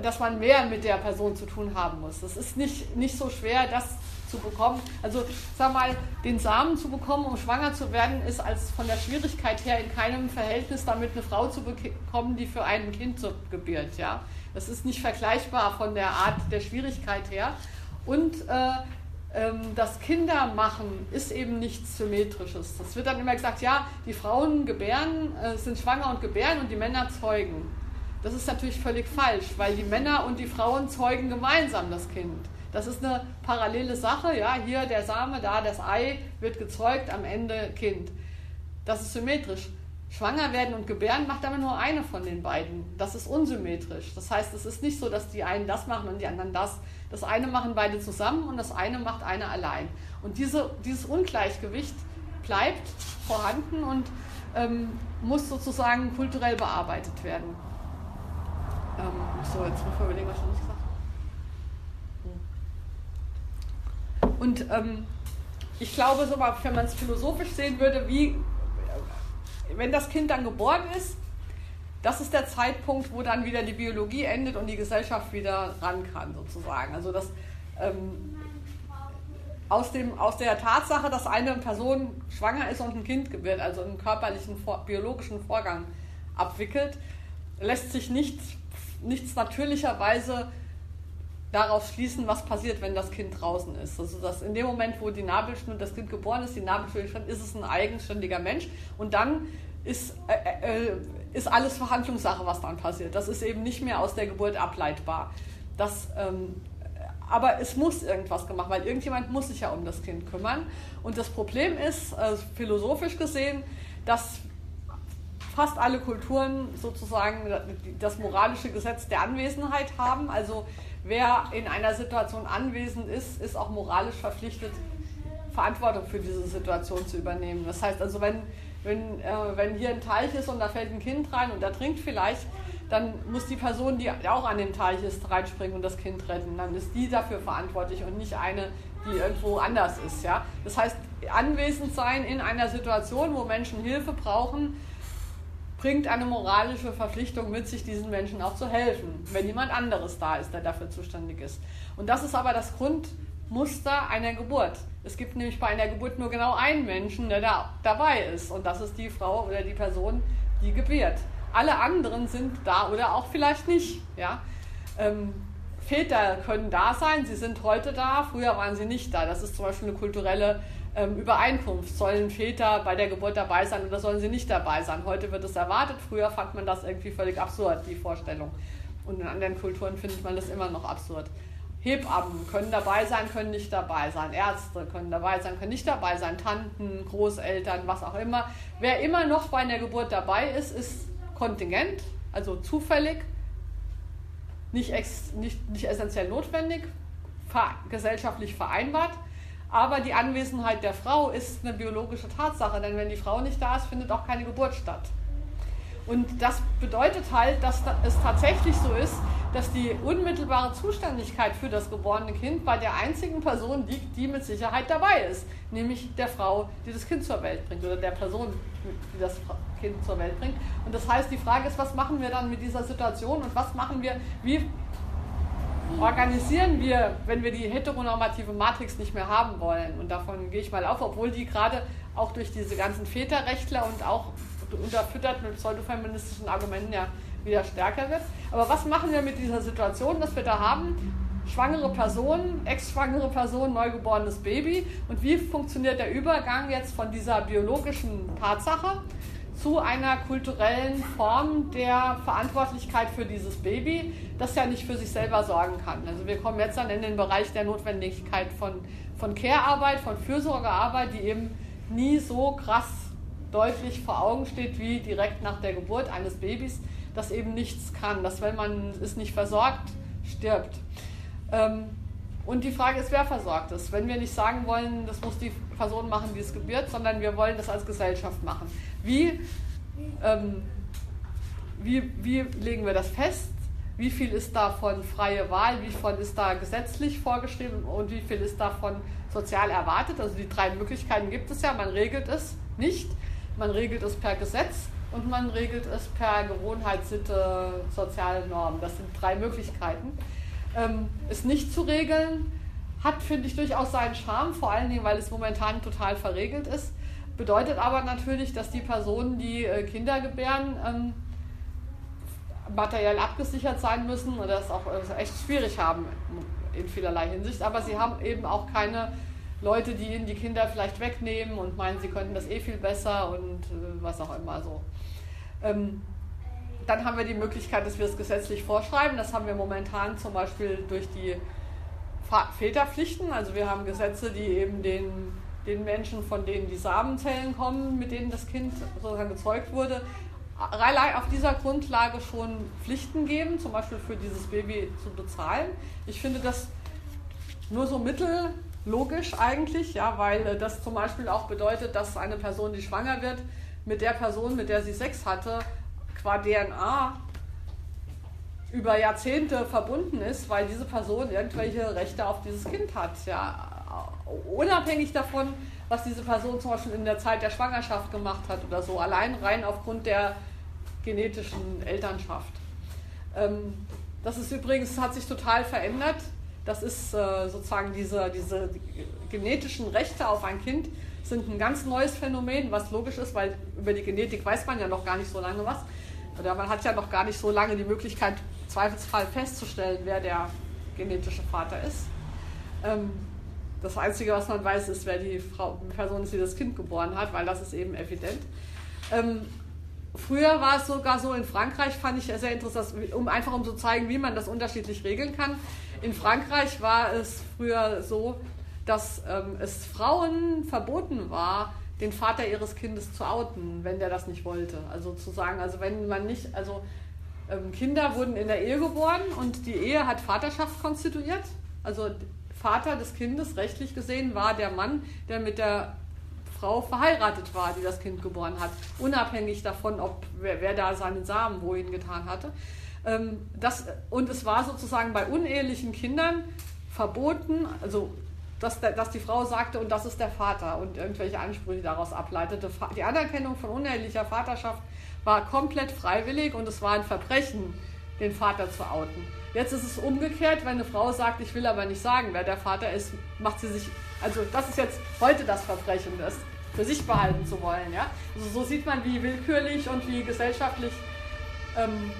dass man mehr mit der Person zu tun haben muss. Es ist nicht, nicht so schwer, das zu bekommen. Also sag mal, den Samen zu bekommen, um schwanger zu werden, ist als von der Schwierigkeit her in keinem Verhältnis damit eine Frau zu bekommen, die für ein Kind zu gebiert. Ja? Das ist nicht vergleichbar von der Art der Schwierigkeit her. Und äh, ähm, das Kindermachen ist eben nichts Symmetrisches. Das wird dann immer gesagt, ja, die Frauen gebären, äh, sind schwanger und gebären und die Männer zeugen. Das ist natürlich völlig falsch, weil die Männer und die Frauen zeugen gemeinsam das Kind. Das ist eine parallele Sache, ja, hier der Same, da das Ei wird gezeugt, am Ende Kind. Das ist symmetrisch. Schwanger werden und gebären macht aber nur eine von den beiden. Das ist unsymmetrisch. Das heißt, es ist nicht so, dass die einen das machen und die anderen das. Das eine machen beide zusammen und das eine macht einer allein. Und diese, dieses Ungleichgewicht bleibt vorhanden und ähm, muss sozusagen kulturell bearbeitet werden. Ähm, so, jetzt muss man überlegen, was ich nicht gesagt habe. Und ähm, ich glaube, so mal, wenn man es philosophisch sehen würde, wie wenn das Kind dann geboren ist, das ist der Zeitpunkt, wo dann wieder die Biologie endet und die Gesellschaft wieder ran kann, sozusagen. Also das ähm, aus, dem, aus der Tatsache, dass eine Person schwanger ist und ein Kind gebiert, also einen körperlichen, biologischen Vorgang abwickelt, lässt sich nicht, nichts natürlicherweise daraus schließen, was passiert, wenn das Kind draußen ist. Also dass in dem Moment, wo die Nabelschnur, das Kind geboren ist, die Nabelschnur ist es ein eigenständiger Mensch und dann ist, äh, äh, ist alles Verhandlungssache, was dann passiert. Das ist eben nicht mehr aus der Geburt ableitbar. Das, ähm, aber es muss irgendwas gemacht, weil irgendjemand muss sich ja um das Kind kümmern. Und das Problem ist, äh, philosophisch gesehen, dass fast alle Kulturen sozusagen das moralische Gesetz der Anwesenheit haben. Also wer in einer Situation anwesend ist, ist auch moralisch verpflichtet, Verantwortung für diese Situation zu übernehmen. Das heißt also, wenn, wenn, äh, wenn hier ein Teich ist und da fällt ein Kind rein und da trinkt vielleicht, dann muss die Person, die auch an dem Teich ist, reinspringen und das Kind retten. Dann ist die dafür verantwortlich und nicht eine, die irgendwo anders ist. Ja? Das heißt, anwesend sein in einer Situation, wo Menschen Hilfe brauchen, bringt eine moralische Verpflichtung mit sich, diesen Menschen auch zu helfen, wenn jemand anderes da ist, der dafür zuständig ist. Und das ist aber das Grundmuster einer Geburt. Es gibt nämlich bei einer Geburt nur genau einen Menschen, der da dabei ist. Und das ist die Frau oder die Person, die gebiert. Alle anderen sind da oder auch vielleicht nicht. Ja? Ähm, Väter können da sein, sie sind heute da, früher waren sie nicht da. Das ist zum Beispiel eine kulturelle ähm, Übereinkunft. Sollen Väter bei der Geburt dabei sein oder sollen sie nicht dabei sein? Heute wird es erwartet, früher fand man das irgendwie völlig absurd, die Vorstellung. Und in anderen Kulturen findet man das immer noch absurd. Hebammen können dabei sein, können nicht dabei sein. Ärzte können dabei sein, können nicht dabei sein. Tanten, Großeltern, was auch immer. Wer immer noch bei einer Geburt dabei ist, ist kontingent, also zufällig, nicht, ex, nicht, nicht essentiell notwendig, ver, gesellschaftlich vereinbart. Aber die Anwesenheit der Frau ist eine biologische Tatsache, denn wenn die Frau nicht da ist, findet auch keine Geburt statt. Und das bedeutet halt, dass es tatsächlich so ist, dass die unmittelbare Zuständigkeit für das geborene Kind bei der einzigen Person liegt, die mit Sicherheit dabei ist, nämlich der Frau, die das Kind zur Welt bringt oder der Person, die das Kind zur Welt bringt. Und das heißt, die Frage ist, was machen wir dann mit dieser Situation und was machen wir, wie organisieren wir, wenn wir die heteronormative Matrix nicht mehr haben wollen. Und davon gehe ich mal auf, obwohl die gerade auch durch diese ganzen Väterrechtler und auch unterfüttert mit pseudofeministischen Argumenten ja wieder stärker wird. Aber was machen wir mit dieser Situation, dass wir da haben? Schwangere Person, ex-schwangere Person, neugeborenes Baby. Und wie funktioniert der Übergang jetzt von dieser biologischen Tatsache zu einer kulturellen Form der Verantwortlichkeit für dieses Baby, das ja nicht für sich selber sorgen kann. Also wir kommen jetzt dann in den Bereich der Notwendigkeit von, von Care-Arbeit, von Fürsorgearbeit, die eben nie so krass deutlich vor Augen steht wie direkt nach der Geburt eines Babys, das eben nichts kann, dass wenn man es nicht versorgt, stirbt. Ähm, und die Frage ist, wer versorgt es? Wenn wir nicht sagen wollen, das muss die Person machen, die es gebiert, sondern wir wollen das als Gesellschaft machen. Wie, ähm, wie, wie legen wir das fest? Wie viel ist davon freie Wahl? Wie viel ist da gesetzlich vorgeschrieben? Und wie viel ist davon sozial erwartet? Also die drei Möglichkeiten gibt es ja. Man regelt es nicht, man regelt es per Gesetz und man regelt es per Gewohnheitssitte, soziale Normen. Das sind drei Möglichkeiten. Ähm, es nicht zu regeln, hat, finde ich, durchaus seinen Charme, vor allen Dingen, weil es momentan total verregelt ist. Bedeutet aber natürlich, dass die Personen, die äh, Kinder gebären, ähm, materiell abgesichert sein müssen und das auch äh, echt schwierig haben in vielerlei Hinsicht. Aber sie haben eben auch keine Leute, die ihnen die Kinder vielleicht wegnehmen und meinen, sie könnten das eh viel besser und äh, was auch immer so. Ähm, dann haben wir die Möglichkeit, dass wir es gesetzlich vorschreiben. Das haben wir momentan zum Beispiel durch die Väterpflichten. Also wir haben Gesetze, die eben den, den Menschen, von denen die Samenzellen kommen, mit denen das Kind sozusagen gezeugt wurde, auf dieser Grundlage schon Pflichten geben, zum Beispiel für dieses Baby zu bezahlen. Ich finde das nur so mittellogisch eigentlich, ja, weil das zum Beispiel auch bedeutet, dass eine Person, die schwanger wird, mit der Person, mit der sie Sex hatte, qua DNA über Jahrzehnte verbunden ist, weil diese Person irgendwelche Rechte auf dieses Kind hat. Ja, unabhängig davon, was diese Person zum Beispiel in der Zeit der Schwangerschaft gemacht hat oder so, allein rein aufgrund der genetischen Elternschaft. Ähm, das ist übrigens, hat sich total verändert. Das ist äh, sozusagen diese, diese genetischen Rechte auf ein Kind sind ein ganz neues Phänomen, was logisch ist, weil über die Genetik weiß man ja noch gar nicht so lange was. Oder man hat ja noch gar nicht so lange die Möglichkeit, im Zweifelsfall festzustellen, wer der genetische Vater ist. Das Einzige, was man weiß, ist, wer die, Frau, Person ist, die das Kind geboren hat, weil das ist eben evident. Ähm, früher war es sogar so in Frankreich, fand ich sehr interessant, um einfach um zu zeigen, wie man das unterschiedlich regeln kann. In Frankreich war es früher so, dass ähm, es Frauen verboten war, den Vater ihres Kindes zu outen, wenn der das nicht wollte. Also zu sagen, also wenn man nicht, also ähm, Kinder wurden in der Ehe geboren und die Ehe hat Vaterschaft konstituiert. Also Vater des Kindes, rechtlich gesehen, war der Mann, der mit der Frau verheiratet war, die das Kind geboren hat, unabhängig davon, ob wer, wer da seinen Samen wohin getan hatte. Ähm, das, und es war sozusagen bei unehelichen Kindern verboten, also dass, dass die Frau sagte, und das ist der Vater und irgendwelche Ansprüche daraus ableitete. Die Anerkennung von unehelicher Vaterschaft war komplett freiwillig und es war ein Verbrechen, den Vater zu outen. Jetzt ist es umgekehrt, wenn eine Frau sagt, ich will aber nicht sagen, wer der Vater ist, macht sie sich, also das ist jetzt heute das Verbrechen, das für sich behalten zu wollen. Ja? Also so sieht man, wie willkürlich und wie gesellschaftlich ähm,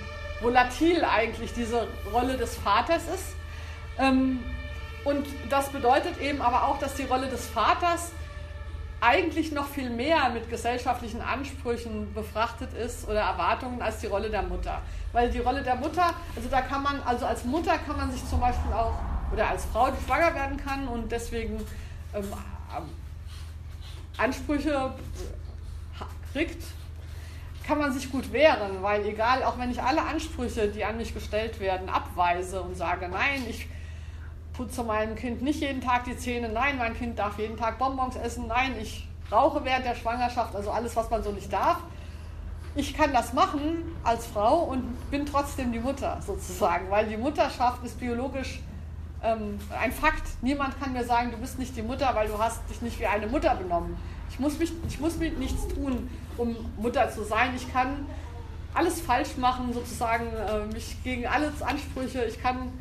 volatil eigentlich diese Rolle des Vaters ist. Ähm, und das bedeutet eben aber auch, dass die Rolle des Vaters eigentlich noch viel mehr mit gesellschaftlichen Ansprüchen befrachtet ist oder Erwartungen als die Rolle der Mutter. Weil die Rolle der Mutter, also da kann man, also als Mutter kann man sich zum Beispiel auch, oder als Frau, die schwanger werden kann und deswegen ähm, Ansprüche kriegt, kann man sich gut wehren, weil egal, auch wenn ich alle Ansprüche, die an mich gestellt werden, abweise und sage, nein, ich putze meinem Kind nicht jeden Tag die Zähne, nein, mein Kind darf jeden Tag Bonbons essen, nein, ich rauche während der Schwangerschaft, also alles, was man so nicht darf. Ich kann das machen als Frau und bin trotzdem die Mutter sozusagen, weil die Mutterschaft ist biologisch ähm, ein Fakt. Niemand kann mir sagen, du bist nicht die Mutter, weil du hast dich nicht wie eine Mutter benommen. Ich muss, mich, ich muss mich nichts tun, um Mutter zu sein. Ich kann alles falsch machen, sozusagen, äh, mich gegen alle Ansprüche, ich kann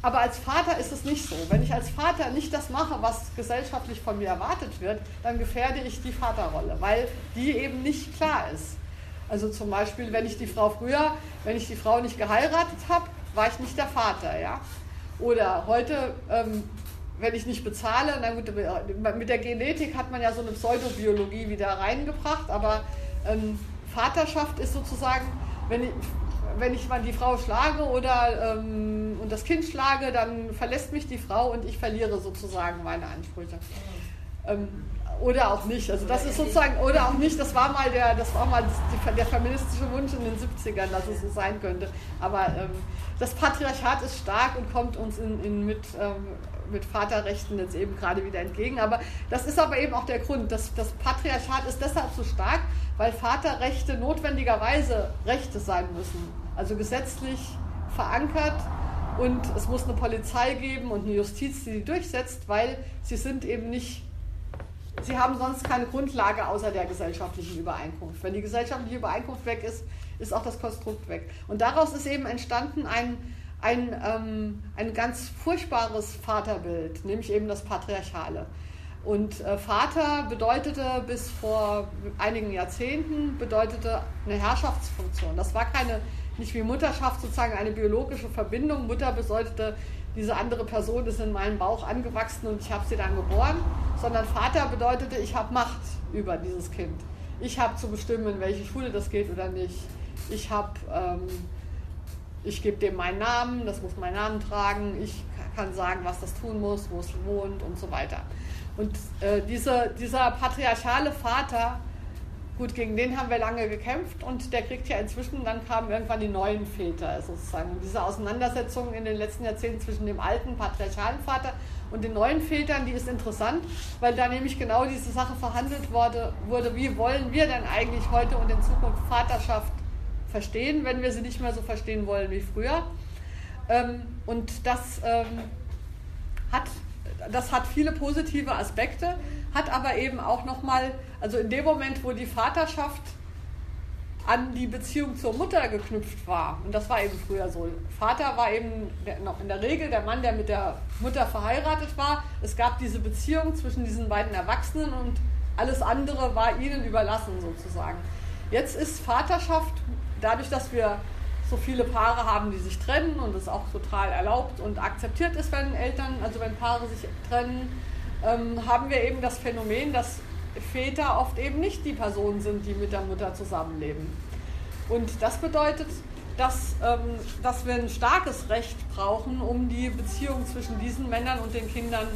aber als Vater ist es nicht so. Wenn ich als Vater nicht das mache, was gesellschaftlich von mir erwartet wird, dann gefährde ich die Vaterrolle, weil die eben nicht klar ist. Also zum Beispiel, wenn ich die Frau früher, wenn ich die Frau nicht geheiratet habe, war ich nicht der Vater, ja. Oder heute, ähm, wenn ich nicht bezahle, na gut, mit der Genetik hat man ja so eine Pseudobiologie wieder reingebracht, aber ähm, Vaterschaft ist sozusagen, wenn ich, wenn ich mal die Frau schlage oder ähm, und das Kind schlage, dann verlässt mich die Frau und ich verliere sozusagen meine Ansprüche. Ähm, oder auch nicht. Also das ist sozusagen, oder auch nicht, das war mal der, das war mal die, der feministische Wunsch in den 70ern, dass es so sein könnte. Aber ähm, das Patriarchat ist stark und kommt uns in, in mit, ähm, mit Vaterrechten jetzt eben gerade wieder entgegen. Aber das ist aber eben auch der Grund. Das, das Patriarchat ist deshalb so stark, weil Vaterrechte notwendigerweise Rechte sein müssen. Also gesetzlich verankert und es muss eine Polizei geben und eine Justiz, die sie durchsetzt, weil sie sind eben nicht, sie haben sonst keine Grundlage außer der gesellschaftlichen Übereinkunft. Wenn die gesellschaftliche Übereinkunft weg ist, ist auch das Konstrukt weg. Und daraus ist eben entstanden ein, ein, ähm, ein ganz furchtbares Vaterbild, nämlich eben das Patriarchale. Und äh, Vater bedeutete bis vor einigen Jahrzehnten bedeutete eine Herrschaftsfunktion. Das war keine, nicht wie Mutterschaft sozusagen eine biologische Verbindung. Mutter bedeutete, diese andere Person ist in meinem Bauch angewachsen und ich habe sie dann geboren, sondern Vater bedeutete, ich habe Macht über dieses Kind. Ich habe zu bestimmen, in welche Schule das geht oder nicht. Ich habe, ähm, ich gebe dem meinen Namen, das muss meinen Namen tragen. Ich kann sagen, was das tun muss, wo es wohnt und so weiter. Und äh, diese, dieser patriarchale Vater, gut, gegen den haben wir lange gekämpft und der kriegt ja inzwischen, dann kamen irgendwann die neuen Väter sozusagen. Und diese Auseinandersetzung in den letzten Jahrzehnten zwischen dem alten patriarchalen Vater und den neuen Vätern, die ist interessant, weil da nämlich genau diese Sache verhandelt wurde, wurde wie wollen wir denn eigentlich heute und in Zukunft Vaterschaft verstehen, wenn wir sie nicht mehr so verstehen wollen wie früher. Ähm, und das ähm, hat das hat viele positive Aspekte, hat aber eben auch nochmal, also in dem Moment, wo die Vaterschaft an die Beziehung zur Mutter geknüpft war. Und das war eben früher so. Vater war eben noch in der Regel der Mann, der mit der Mutter verheiratet war. Es gab diese Beziehung zwischen diesen beiden Erwachsenen und alles andere war ihnen überlassen sozusagen. Jetzt ist Vaterschaft, dadurch, dass wir so viele Paare haben, die sich trennen und es auch total erlaubt und akzeptiert ist, wenn Eltern, also wenn Paare sich trennen, ähm, haben wir eben das Phänomen, dass Väter oft eben nicht die Personen sind, die mit der Mutter zusammenleben. Und das bedeutet, dass, ähm, dass wir ein starkes Recht brauchen, um die Beziehung zwischen diesen Männern und den Kindern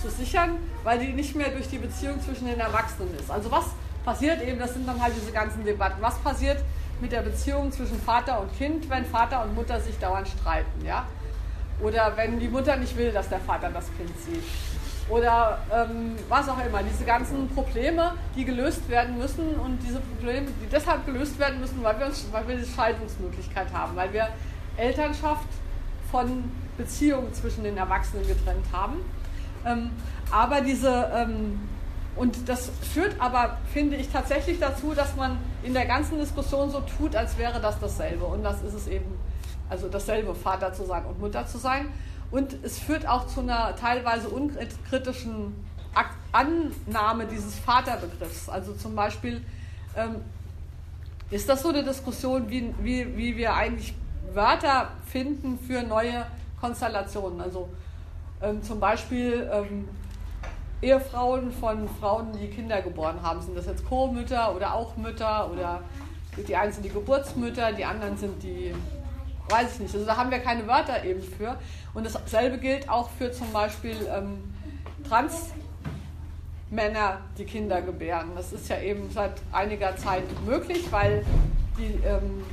zu sichern, weil die nicht mehr durch die Beziehung zwischen den Erwachsenen ist. Also was passiert eben, das sind dann halt diese ganzen Debatten, was passiert mit der Beziehung zwischen Vater und Kind, wenn Vater und Mutter sich dauernd streiten, ja? Oder wenn die Mutter nicht will, dass der Vater das Kind sieht oder ähm, was auch immer. Diese ganzen Probleme, die gelöst werden müssen und diese Probleme, die deshalb gelöst werden müssen, weil wir, uns, weil wir die Scheidungsmöglichkeit haben, weil wir Elternschaft von Beziehungen zwischen den Erwachsenen getrennt haben. Ähm, aber diese, ähm, und das führt aber, finde ich, tatsächlich dazu, dass man in der ganzen Diskussion so tut, als wäre das dasselbe. Und das ist es eben, also dasselbe, Vater zu sein und Mutter zu sein. Und es führt auch zu einer teilweise unkritischen Annahme dieses Vaterbegriffs. Also zum Beispiel ähm, ist das so eine Diskussion, wie, wie, wie wir eigentlich Wörter finden für neue Konstellationen. Also ähm, zum Beispiel ähm, Ehefrauen von Frauen, die Kinder geboren haben. Sind das jetzt Co-Mütter oder auch Mütter oder die einen sind die Geburtsmütter, die anderen sind die weiß ich nicht. Also da haben wir keine Wörter eben für. Und dasselbe gilt auch für zum Beispiel ähm, Transmänner, die Kinder gebären. Das ist ja eben seit einiger Zeit möglich, weil die, ähm,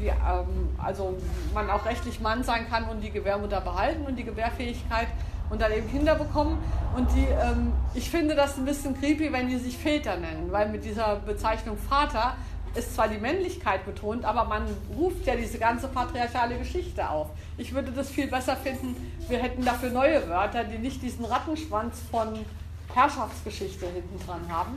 die, ähm, also man auch rechtlich Mann sein kann und die Gebärmutter behalten und die Gebärfähigkeit und dann eben Kinder bekommen. Und die, ähm, ich finde das ein bisschen creepy, wenn die sich Väter nennen, weil mit dieser Bezeichnung Vater ist zwar die Männlichkeit betont, aber man ruft ja diese ganze patriarchale Geschichte auf. Ich würde das viel besser finden, wir hätten dafür neue Wörter, die nicht diesen Rattenschwanz von Herrschaftsgeschichte hinten dran haben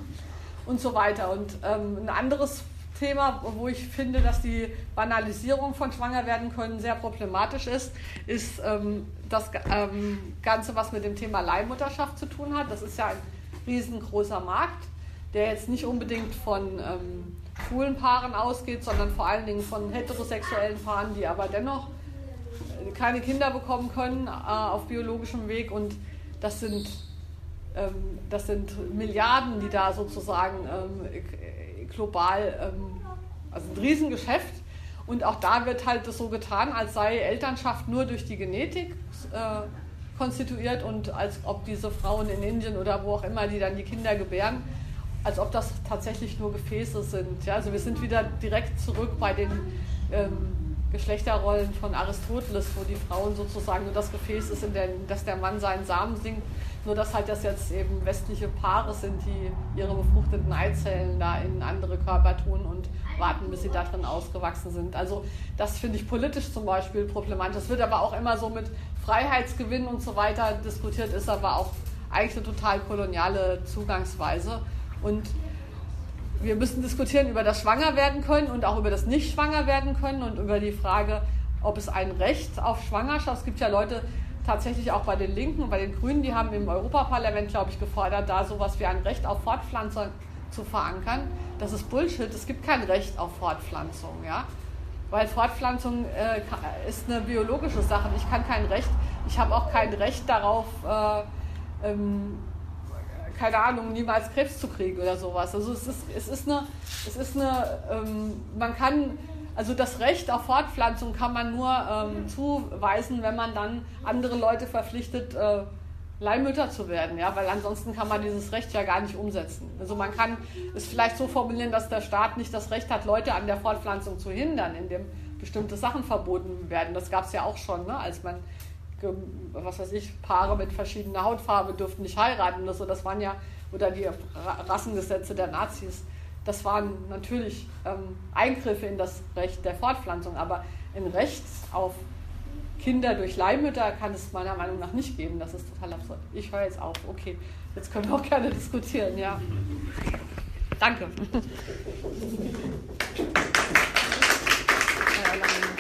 und so weiter. Und ähm, ein anderes Thema, wo ich finde, dass die Banalisierung von Schwangerwerden können sehr problematisch ist, ist ähm, das ähm, Ganze, was mit dem Thema Leihmutterschaft zu tun hat. Das ist ja ein riesengroßer Markt, der jetzt nicht unbedingt von ähm, schwulen Paaren ausgeht, sondern vor allen Dingen von heterosexuellen Paaren, die aber dennoch keine Kinder bekommen können äh, auf biologischem Weg. Und das sind, ähm, das sind Milliarden, die da sozusagen ähm, global, ähm, also ein Riesengeschäft. Und auch da wird halt das so getan, als sei Elternschaft nur durch die Genetik äh, konstituiert und als ob diese Frauen in Indien oder wo auch immer, die dann die Kinder gebären, als ob das tatsächlich nur Gefäße sind. Ja, also wir sind wieder direkt zurück bei den ähm, Geschlechterrollen von Aristoteles, wo die Frauen sozusagen nur das Gefäß ist, in dem, dass der Mann seinen Samen singt. Nur dass halt das jetzt eben westliche Paare sind, die ihre befruchteten Eizellen da in andere Körper tun und warten, bis sie da drin ausgewachsen sind. Also das finde ich politisch zum Beispiel problematisch. Das wird aber auch immer so mit Freiheitsgewinn und so weiter diskutiert, ist aber auch eigentlich eine total koloniale Zugangsweise. Und wir müssen diskutieren über das Schwangerwerden können und auch über das Nicht-Schwangerwerden können und über die Frage, ob es ein Recht auf Schwangerschaft, es gibt ja Leute tatsächlich auch bei den Linken und bei den Grünen, die haben im Europaparlament, glaube ich, gefordert, da sowas wie ein Recht auf Fortpflanzung zu verankern. Das ist Bullshit, es gibt kein Recht auf Fortpflanzung, ja. Weil Fortpflanzung äh, ist eine biologische Sache. Ich kann kein Recht, ich habe auch kein Recht darauf, äh, ähm, keine Ahnung, niemals Krebs zu kriegen oder sowas. Also es ist, es ist eine, es ist eine ähm, man kann, also das Recht auf Fortpflanzung kann man nur ähm, zuweisen, wenn man dann andere Leute verpflichtet, äh, Leihmütter zu werden, ja, weil ansonsten kann man dieses Recht ja gar nicht umsetzen. Also man kann es vielleicht so formulieren, dass der Staat nicht das Recht hat, Leute an der Fortpflanzung zu hindern, indem bestimmte Sachen verboten werden. Das gab es ja auch schon, ne, als man was weiß ich, Paare mit verschiedener Hautfarbe dürften nicht heiraten oder so. Das waren ja, oder die Rassengesetze der Nazis, das waren natürlich ähm, Eingriffe in das Recht der Fortpflanzung, aber ein Recht auf Kinder durch Leihmütter kann es meiner Meinung nach nicht geben. Das ist total absurd. Ich höre jetzt auf. Okay, jetzt können wir auch gerne diskutieren. Ja. Danke.